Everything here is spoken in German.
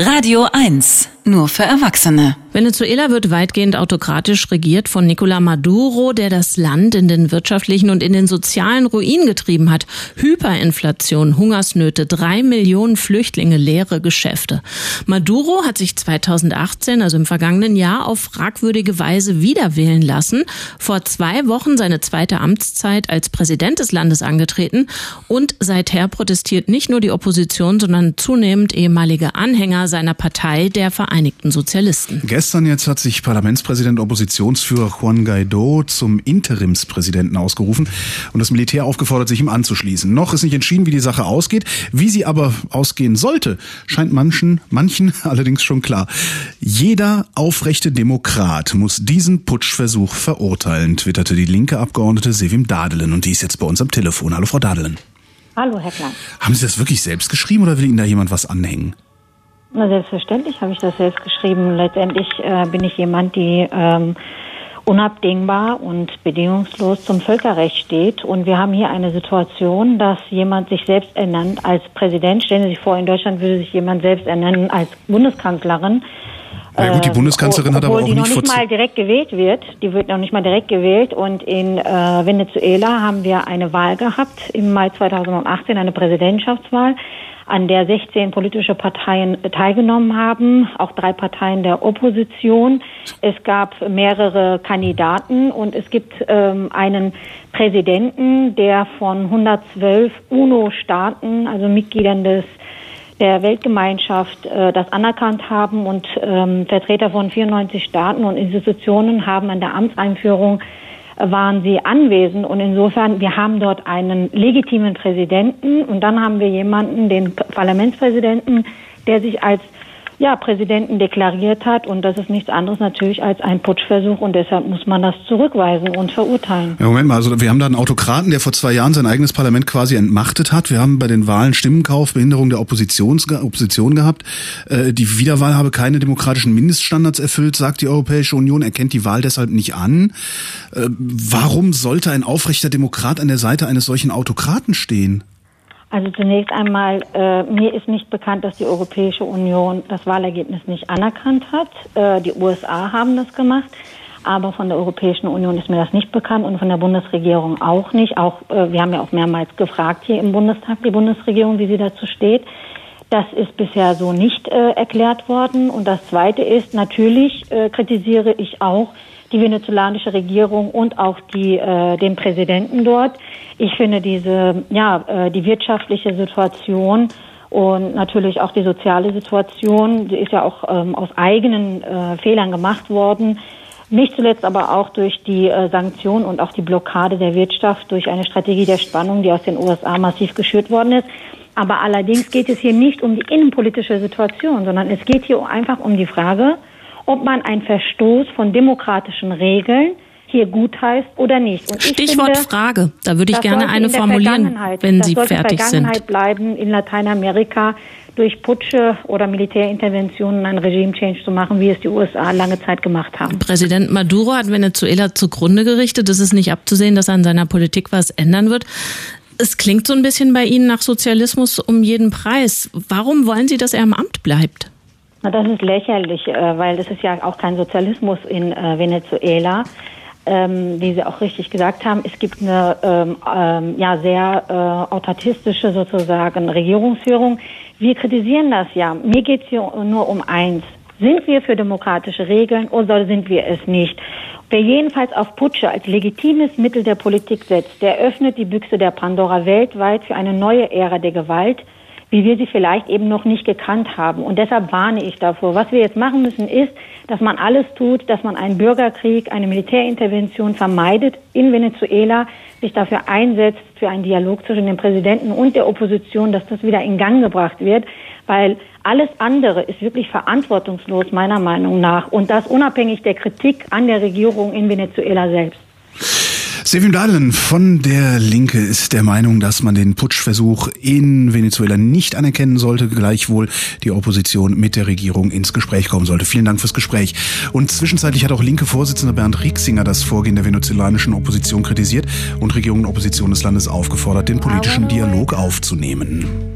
Radio 1, nur für Erwachsene. Venezuela wird weitgehend autokratisch regiert von Nicolás Maduro, der das Land in den wirtschaftlichen und in den sozialen Ruin getrieben hat. Hyperinflation, Hungersnöte, drei Millionen Flüchtlinge, leere Geschäfte. Maduro hat sich 2018, also im vergangenen Jahr, auf fragwürdige Weise wiederwählen lassen, vor zwei Wochen seine zweite Amtszeit als Präsident des Landes angetreten und seither protestiert nicht nur die Opposition, sondern zunehmend ehemalige Anhänger seiner Partei, der Vereinigten Sozialisten. Gestern jetzt hat sich Parlamentspräsident und Oppositionsführer Juan Guaido zum Interimspräsidenten ausgerufen und das Militär aufgefordert, sich ihm anzuschließen. Noch ist nicht entschieden, wie die Sache ausgeht. Wie sie aber ausgehen sollte, scheint manchen, manchen allerdings schon klar. Jeder aufrechte Demokrat muss diesen Putschversuch verurteilen, twitterte die linke Abgeordnete Sevim Dadelen und die ist jetzt bei uns am Telefon. Hallo Frau Dadelen. Hallo Herr Klein. Haben Sie das wirklich selbst geschrieben oder will Ihnen da jemand was anhängen? Na, selbstverständlich habe ich das selbst geschrieben. Letztendlich äh, bin ich jemand, die ähm, unabdingbar und bedingungslos zum Völkerrecht steht. Und wir haben hier eine Situation, dass jemand sich selbst ernennt als Präsident. Stellen Sie sich vor, in Deutschland würde sich jemand selbst ernennen als Bundeskanzlerin. Na gut, die Bundeskanzlerin äh, hat aber auch die noch nicht nicht mal direkt gewählt wird. Die wird noch nicht mal direkt gewählt. Und in äh, Venezuela haben wir eine Wahl gehabt im Mai 2018, eine Präsidentschaftswahl an der 16 politische Parteien teilgenommen haben, auch drei Parteien der Opposition. Es gab mehrere Kandidaten und es gibt ähm, einen Präsidenten, der von 112 UNO-Staaten, also Mitgliedern des der Weltgemeinschaft äh, das anerkannt haben. Und ähm, Vertreter von 94 Staaten und Institutionen haben an der Amtseinführung waren sie anwesend. Und insofern, wir haben dort einen legitimen Präsidenten. Und dann haben wir jemanden, den Parlamentspräsidenten, der sich als ja, Präsidenten deklariert hat und das ist nichts anderes natürlich als ein Putschversuch und deshalb muss man das zurückweisen und verurteilen. Ja, Moment mal, also wir haben da einen Autokraten, der vor zwei Jahren sein eigenes Parlament quasi entmachtet hat. Wir haben bei den Wahlen Stimmenkauf, Behinderung der Oppositions Opposition gehabt. Äh, die Wiederwahl habe keine demokratischen Mindeststandards erfüllt, sagt die Europäische Union, erkennt die Wahl deshalb nicht an. Äh, warum sollte ein aufrechter Demokrat an der Seite eines solchen Autokraten stehen? Also zunächst einmal, äh, mir ist nicht bekannt, dass die Europäische Union das Wahlergebnis nicht anerkannt hat. Äh, die USA haben das gemacht, aber von der Europäischen Union ist mir das nicht bekannt und von der Bundesregierung auch nicht. Auch äh, wir haben ja auch mehrmals gefragt hier im Bundestag die Bundesregierung, wie sie dazu steht. Das ist bisher so nicht äh, erklärt worden. Und das Zweite ist, natürlich äh, kritisiere ich auch die venezolanische Regierung und auch die, äh, den Präsidenten dort. Ich finde diese, ja, äh, die wirtschaftliche Situation und natürlich auch die soziale Situation, die ist ja auch ähm, aus eigenen äh, Fehlern gemacht worden. Nicht zuletzt aber auch durch die äh, Sanktionen und auch die Blockade der Wirtschaft durch eine Strategie der Spannung, die aus den USA massiv geschürt worden ist. Aber allerdings geht es hier nicht um die innenpolitische Situation, sondern es geht hier einfach um die Frage, ob man einen Verstoß von demokratischen Regeln hier gut heißt oder nicht. Stichwort finde, Frage. Da würde ich gerne eine formulieren, wenn Sie fertig Das sind. Vergangenheit bleiben in Lateinamerika durch Putsche oder Militärinterventionen einen Regime-Change zu machen, wie es die USA lange Zeit gemacht haben. Präsident Maduro hat Venezuela zugrunde gerichtet. Es ist nicht abzusehen, dass an seiner Politik was ändern wird. Es klingt so ein bisschen bei Ihnen nach Sozialismus um jeden Preis. Warum wollen Sie, dass er im Amt bleibt? Na, das ist lächerlich, äh, weil das ist ja auch kein Sozialismus in äh, Venezuela. Ähm, wie Sie auch richtig gesagt haben, es gibt eine ähm, ähm, ja sehr äh, autartistische sozusagen Regierungsführung. Wir kritisieren das ja. Mir geht es hier nur um eins. Sind wir für demokratische Regeln oder sind wir es nicht? Wer jedenfalls auf Putsche als legitimes Mittel der Politik setzt, der öffnet die Büchse der Pandora weltweit für eine neue Ära der Gewalt, wie wir sie vielleicht eben noch nicht gekannt haben. Und deshalb warne ich davor. Was wir jetzt machen müssen, ist, dass man alles tut, dass man einen Bürgerkrieg, eine Militärintervention vermeidet in Venezuela, sich dafür einsetzt, für einen Dialog zwischen dem Präsidenten und der Opposition, dass das wieder in Gang gebracht wird, weil alles andere ist wirklich verantwortungslos meiner Meinung nach und das unabhängig der Kritik an der Regierung in Venezuela selbst. Sevim Dahlen von der Linke ist der Meinung, dass man den Putschversuch in Venezuela nicht anerkennen sollte, gleichwohl die Opposition mit der Regierung ins Gespräch kommen sollte. Vielen Dank fürs Gespräch. Und zwischenzeitlich hat auch linke Vorsitzender Bernd Rieksinger das Vorgehen der venezolanischen Opposition kritisiert und Regierung und Opposition des Landes aufgefordert, den politischen Dialog aufzunehmen.